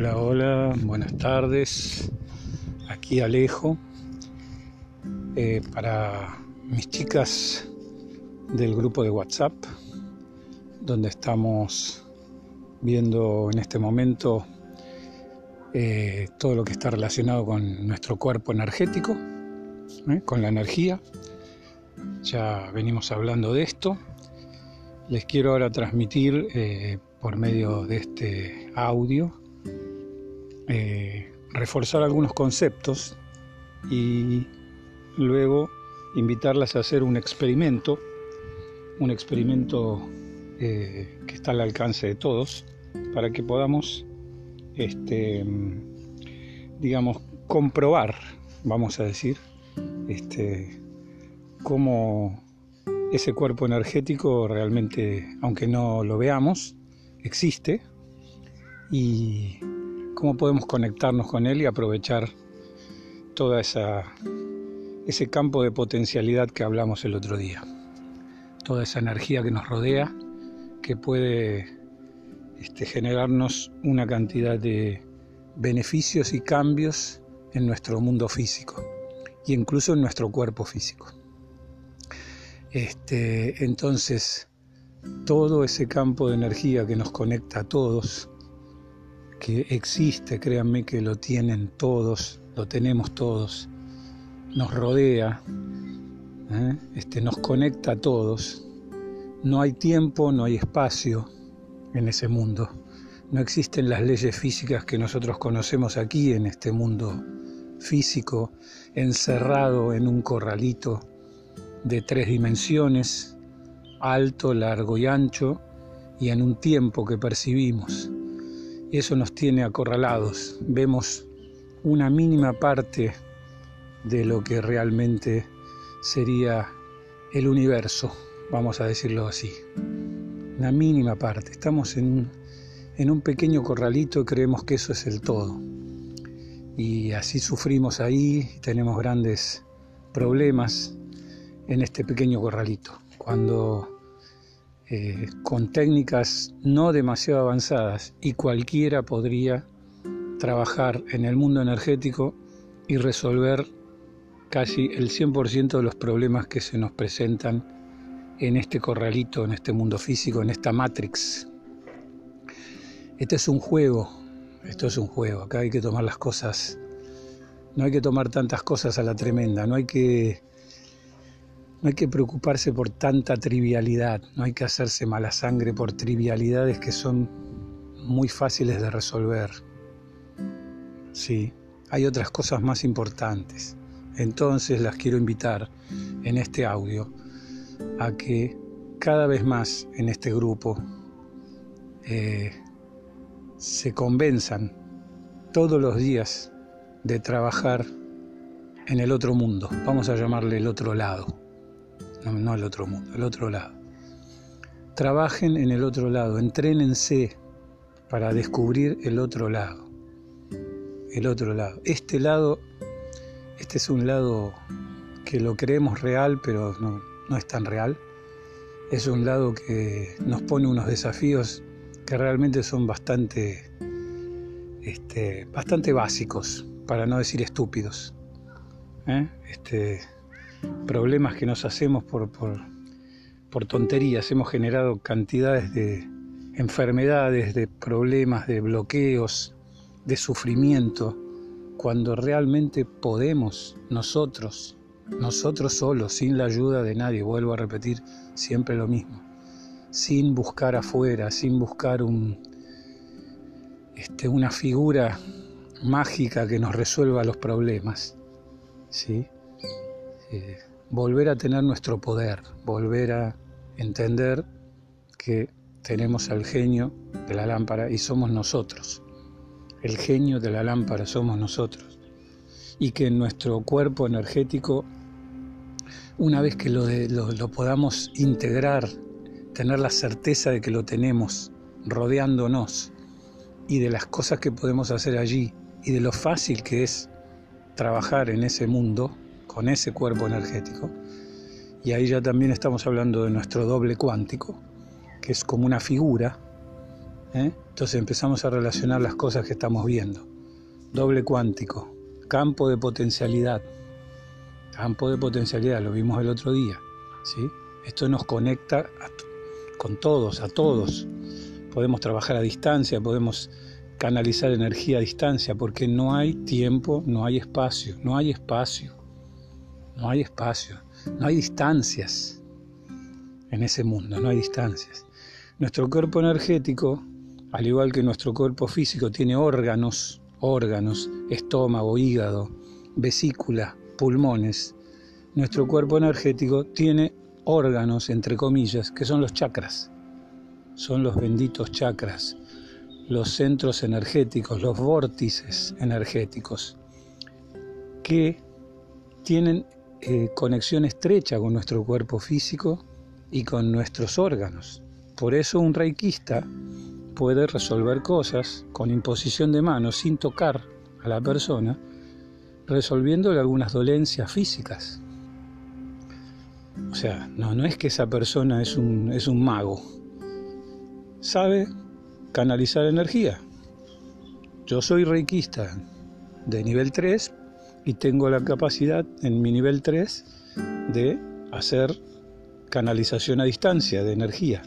Hola, hola, buenas tardes. Aquí Alejo. Eh, para mis chicas del grupo de WhatsApp, donde estamos viendo en este momento eh, todo lo que está relacionado con nuestro cuerpo energético, ¿eh? con la energía. Ya venimos hablando de esto. Les quiero ahora transmitir por medio de este audio eh, reforzar algunos conceptos y luego invitarlas a hacer un experimento, un experimento eh, que está al alcance de todos, para que podamos, este, digamos, comprobar, vamos a decir, este, cómo ese cuerpo energético realmente, aunque no lo veamos, existe y cómo podemos conectarnos con él y aprovechar esa ese campo de potencialidad que hablamos el otro día. Toda esa energía que nos rodea que puede este, generarnos una cantidad de beneficios y cambios en nuestro mundo físico y incluso en nuestro cuerpo físico. Este, entonces, todo ese campo de energía que nos conecta a todos, que existe, créanme que lo tienen todos, lo tenemos todos, nos rodea, ¿eh? este, nos conecta a todos. No hay tiempo, no hay espacio en ese mundo. No existen las leyes físicas que nosotros conocemos aquí en este mundo físico, encerrado en un corralito de tres dimensiones, alto, largo y ancho, y en un tiempo que percibimos eso nos tiene acorralados. Vemos una mínima parte de lo que realmente sería el universo, vamos a decirlo así. Una mínima parte. Estamos en, un pequeño corralito y creemos que eso es el todo. Y así sufrimos ahí, tenemos grandes problemas en este pequeño corralito. Cuando eh, con técnicas no demasiado avanzadas y cualquiera podría trabajar en el mundo energético y resolver casi el 100% de los problemas que se nos presentan en este corralito, en este mundo físico, en esta matrix. Este es un juego, esto es un juego, acá hay que tomar las cosas, no hay que tomar tantas cosas a la tremenda, no hay que no hay que preocuparse por tanta trivialidad, no hay que hacerse mala sangre por trivialidades que son muy fáciles de resolver. Sí, hay otras cosas más importantes. Entonces las quiero invitar en este audio a que cada vez más en este grupo eh, se convenzan todos los días de trabajar en el otro mundo, vamos a llamarle el otro lado no, el otro mundo, el otro lado. Trabajen en el otro lado, entrénense para descubrir el otro lado. El otro lado. Este lado, este es un lado que lo creemos real, pero no, no es tan real. Es un lado que nos pone unos desafíos que realmente son bastante, este, bastante básicos, para no decir estúpidos. ¿Eh? Este, problemas que nos hacemos por, por, tonterías. Hemos generado cantidades de enfermedades, de problemas, de bloqueos, de sufrimiento, cuando realmente podemos nosotros, nosotros solos, sin la ayuda de nadie, vuelvo a repetir siempre lo mismo, sin buscar afuera, sin buscar un, este, una figura mágica que nos resuelva los problemas. ¿sí? Eh, volver a tener nuestro poder, volver a entender que tenemos al genio de la lámpara y somos nosotros. El genio de la lámpara somos nosotros. Y que en nuestro cuerpo energético, una vez que lo, lo podamos integrar, tener la certeza de que lo tenemos rodeándonos y de las cosas que podemos hacer allí y de lo fácil que es trabajar en ese mundo, con ese cuerpo energético. Y ahí ya también estamos hablando de nuestro doble cuántico, que es como una figura ¿eh? Entonces empezamos a relacionar las cosas que estamos viendo. Doble cuántico, campo de potencialidad. Campo de potencialidad, lo vimos el otro día. ¿sí? Esto nos conecta con todos, a todos. Podemos trabajar a distancia, podemos canalizar energía a distancia, porque no hay tiempo, no hay espacio, no hay espacio, no hay espacio, no hay distancias en ese mundo, no hay distancias. Nuestro cuerpo energético, al igual que nuestro cuerpo físico, tiene órganos, órganos, estómago, hígado, vesícula, pulmones. Nuestro cuerpo energético tiene órganos, entre comillas, que son los chakras. Son los benditos chakras, los centros energéticos, los vórtices energéticos, que tienen eh, conexión estrecha con nuestro cuerpo físico y con nuestros órganos. Por eso un reikista puede resolver cosas con imposición de manos sin tocar a la persona, resolviéndole algunas dolencias físicas. O sea, no, no es que esa persona es un, es un mago. Sabe canalizar energía. Yo soy reikista de nivel 3 y tengo la capacidad en mi nivel 3 de hacer canalización a distancia de energía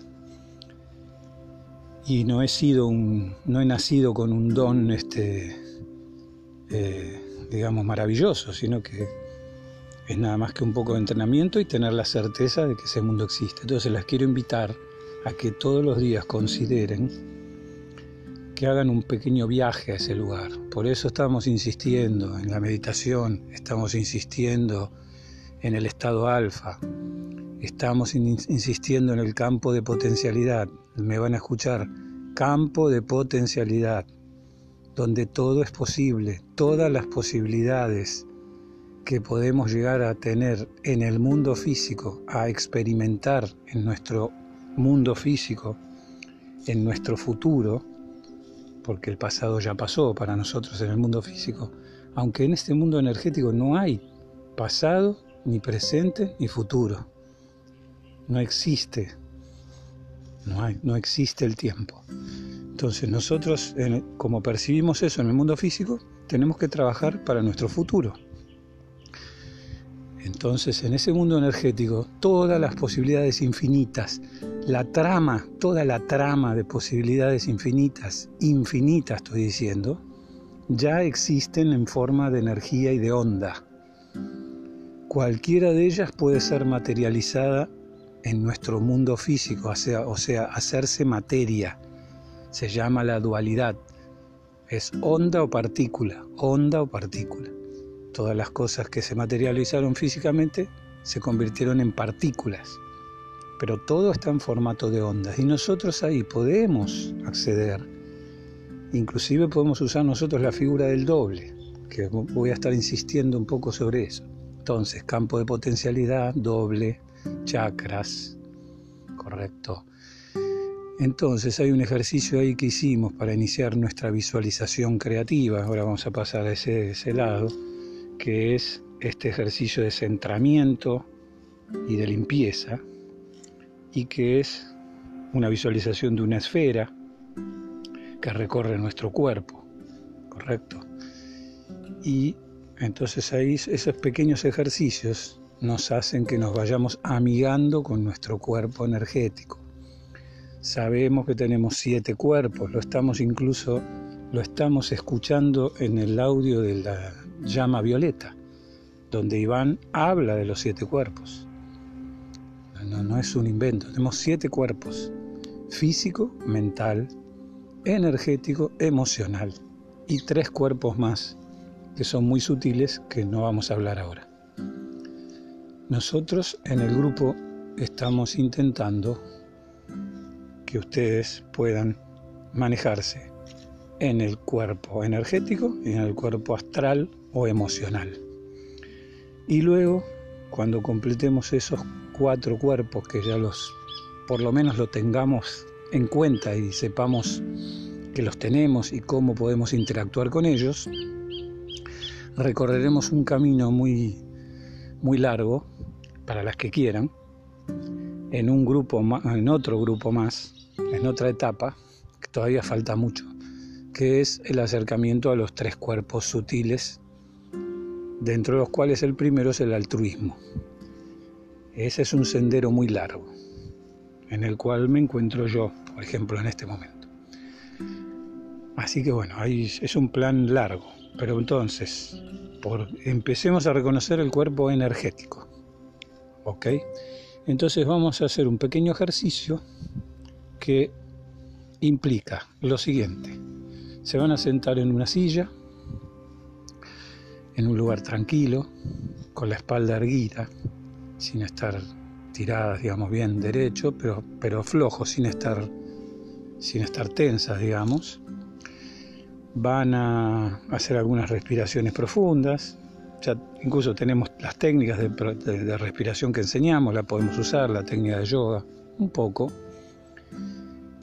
y no he sido un, no he nacido con un don, este, eh, digamos, maravilloso, sino que es nada más que un poco de entrenamiento y tener la certeza de que ese mundo existe. Entonces las quiero invitar a que todos los días consideren que hagan un pequeño viaje a ese lugar. Por eso estamos insistiendo en la meditación, estamos insistiendo en el estado alfa, estamos insistiendo en el campo de potencialidad, me van a escuchar, campo de potencialidad, donde todo es posible, todas las posibilidades que podemos llegar a tener en el mundo físico, a experimentar en nuestro mundo físico, en nuestro futuro, porque el pasado ya pasó para nosotros en el mundo físico, aunque en este mundo energético no hay pasado, ni presente, ni futuro. No existe no, hay, no existe el tiempo. Entonces nosotros, como percibimos eso en el mundo físico, tenemos que trabajar para nuestro futuro. Entonces, en ese mundo energético, todas las posibilidades infinitas, la trama, toda la trama de posibilidades infinitas, infinitas estoy diciendo, ya existen en forma de energía y de onda. Cualquiera de ellas puede ser materializada en nuestro mundo físico, o sea, o sea, hacerse materia. Se llama la dualidad. Es onda o partícula, onda o partícula. Todas las cosas que se materializaron físicamente se convirtieron en partículas. Pero todo está en formato de ondas y nosotros ahí podemos acceder. Inclusive podemos usar nosotros la figura del doble, que voy a estar insistiendo un poco sobre eso. Entonces, campo de potencialidad, doble, chakras, correcto. Entonces hay un ejercicio ahí que hicimos para iniciar nuestra visualización creativa, ahora vamos a pasar a ese, ese lado, que es este ejercicio de centramiento y de limpieza, y que es una visualización de una esfera que recorre nuestro cuerpo, ¿correcto? Y entonces ahí esos pequeños ejercicios nos hacen que nos vayamos amigando con nuestro cuerpo energético. Sabemos que tenemos siete cuerpos, lo estamos incluso lo estamos escuchando en el audio de la llama violeta, donde Iván habla de los siete cuerpos. No, es un invento, tenemos siete cuerpos, físico, mental, energético, emocional, y tres cuerpos más, que son muy sutiles, que no vamos a hablar ahora. Nosotros en el grupo estamos intentando que ustedes puedan manejarse en el cuerpo energético y en el cuerpo astral o emocional. Y luego, cuando completemos esos cuatro cuerpos, que ya los, por lo menos lo tengamos en cuenta y sepamos que los tenemos y cómo podemos interactuar con ellos, recorreremos un camino muy muy largo para las que quieran, en un grupo en otro grupo más, en otra etapa, todavía falta mucho, que es el acercamiento a los tres cuerpos sutiles, dentro de los cuales el primero es el altruismo. Ese es un sendero muy largo, en el cual me encuentro yo, por ejemplo, en este momento. Así que bueno, es un plan largo, pero entonces, por, empecemos a reconocer el cuerpo energético. ¿Ok? Entonces vamos a hacer un pequeño ejercicio que implica lo siguiente. Se van a sentar en una silla, en un lugar tranquilo, con la espalda erguida, sin estar tiradas, digamos, bien derecho, pero, pero flojo, sin estar, sin estar tensas, digamos. Van a hacer algunas respiraciones profundas. Ya incluso tenemos las técnicas de, de respiración que enseñamos, la podemos usar, la técnica de yoga, un poco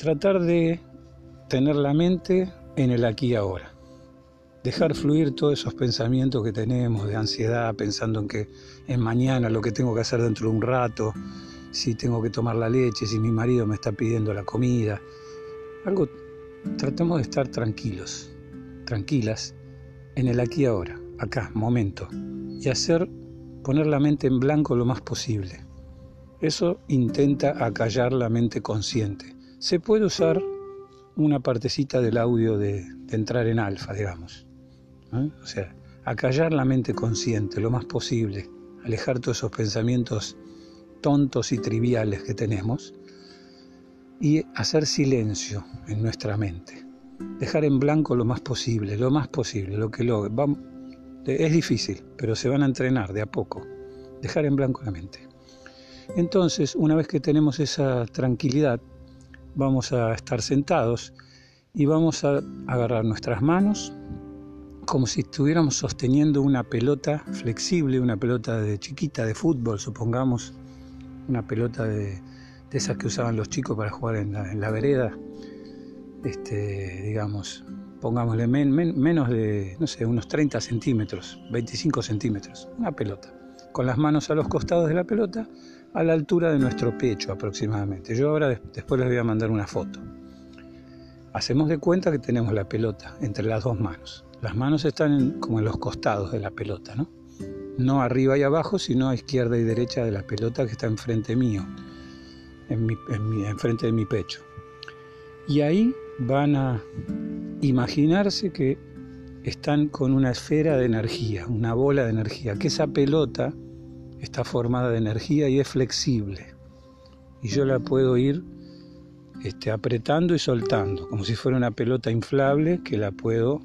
tratar de tener la mente en el aquí y ahora. Dejar fluir todos esos pensamientos que tenemos de ansiedad, pensando en que es mañana, lo que tengo que hacer dentro de un rato, si tengo que tomar la leche, si mi marido me está pidiendo la comida. Algo, tratemos de estar tranquilos, tranquilas, en el aquí ahora, acá, momento, y hacer, poner la mente en blanco lo más posible. Eso intenta acallar la mente consciente se puede usar una partecita del audio de, entrar en alfa, digamos. O sea, acallar la mente consciente lo más posible, alejar todos esos pensamientos tontos y triviales que tenemos y hacer silencio en nuestra mente. Dejar en blanco lo más posible, lo más posible, lo que lo es difícil, pero se van a entrenar de a poco. Dejar en blanco la mente. Entonces, una vez que tenemos esa tranquilidad, vamos a estar sentados y vamos a agarrar nuestras manos como si estuviéramos sosteniendo una pelota flexible, una pelota de chiquita de fútbol, supongamos, una pelota de, esas que usaban los chicos para jugar en la, vereda, este, digamos, pongámosle menos de, no sé, unos 30 centímetros, 25 centímetros, una pelota, con las manos a los costados de la pelota a la altura de nuestro pecho aproximadamente. Yo ahora después les voy a mandar una foto. Hacemos de cuenta que tenemos la pelota entre las dos manos. Las manos están como en los costados de la pelota, ¿no? No arriba y abajo, sino a izquierda y derecha de la pelota que está enfrente mío, en enfrente de mi pecho. Y ahí van a imaginarse que están con una esfera de energía, una bola de energía, que esa pelota está formada de energía y es flexible. Y yo la puedo ir este, apretando y soltando, como si fuera una pelota inflable que la puedo,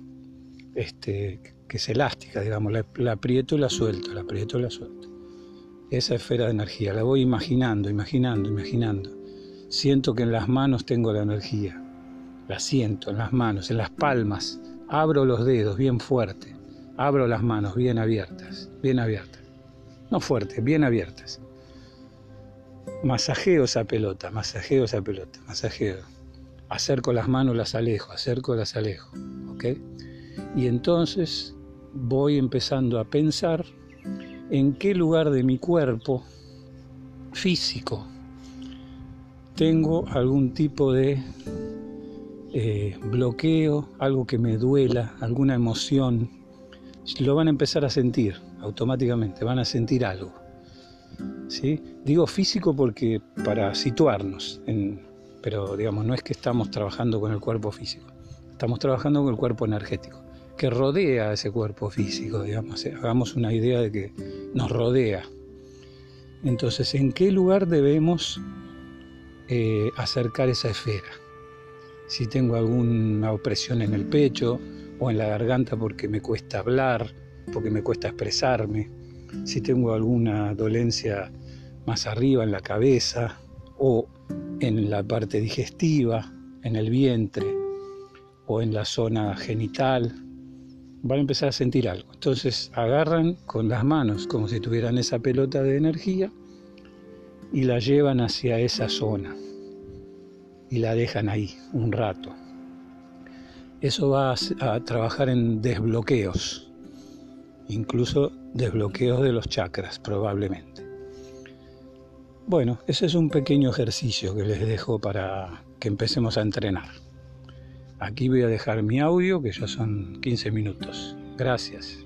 este, que es elástica, digamos, la, aprieto y la suelto, la aprieto y la suelto. Esa esfera de energía, la voy imaginando, imaginando, imaginando. Siento que en las manos tengo la energía, la siento en las manos, en las palmas, abro los dedos bien fuerte, abro las manos bien abiertas, bien abiertas no fuertes, bien abiertas. Masajeo esa pelota, masajeo esa pelota, masajeo. Acerco las manos, las alejo, acerco, las alejo. ¿Ok? Y entonces voy empezando a pensar en qué lugar de mi cuerpo físico tengo algún tipo de eh, bloqueo, algo que me duela, alguna emoción. Lo van a empezar a sentir automáticamente, van a sentir algo. ¿sí? Digo físico porque para situarnos, pero digamos, no es que estamos trabajando con el cuerpo físico, estamos trabajando con el cuerpo energético, que rodea a ese cuerpo físico, digamos, ¿eh? hagamos una idea de que nos rodea. Entonces, ¿en qué lugar debemos eh, acercar esa esfera? Si tengo alguna opresión en el pecho o en la garganta porque me cuesta hablar, porque me cuesta expresarme, si tengo alguna dolencia más arriba en la cabeza o en la parte digestiva, en el vientre o en la zona genital, van a empezar a sentir algo. Entonces agarran con las manos como si tuvieran esa pelota de energía y la llevan hacia esa zona y la dejan ahí un rato. Eso va a, trabajar en desbloqueos incluso desbloqueos de los chakras probablemente. Bueno, ese es un pequeño ejercicio que les dejo para que empecemos a entrenar. Aquí voy a dejar mi audio, que ya son 15 minutos. Gracias.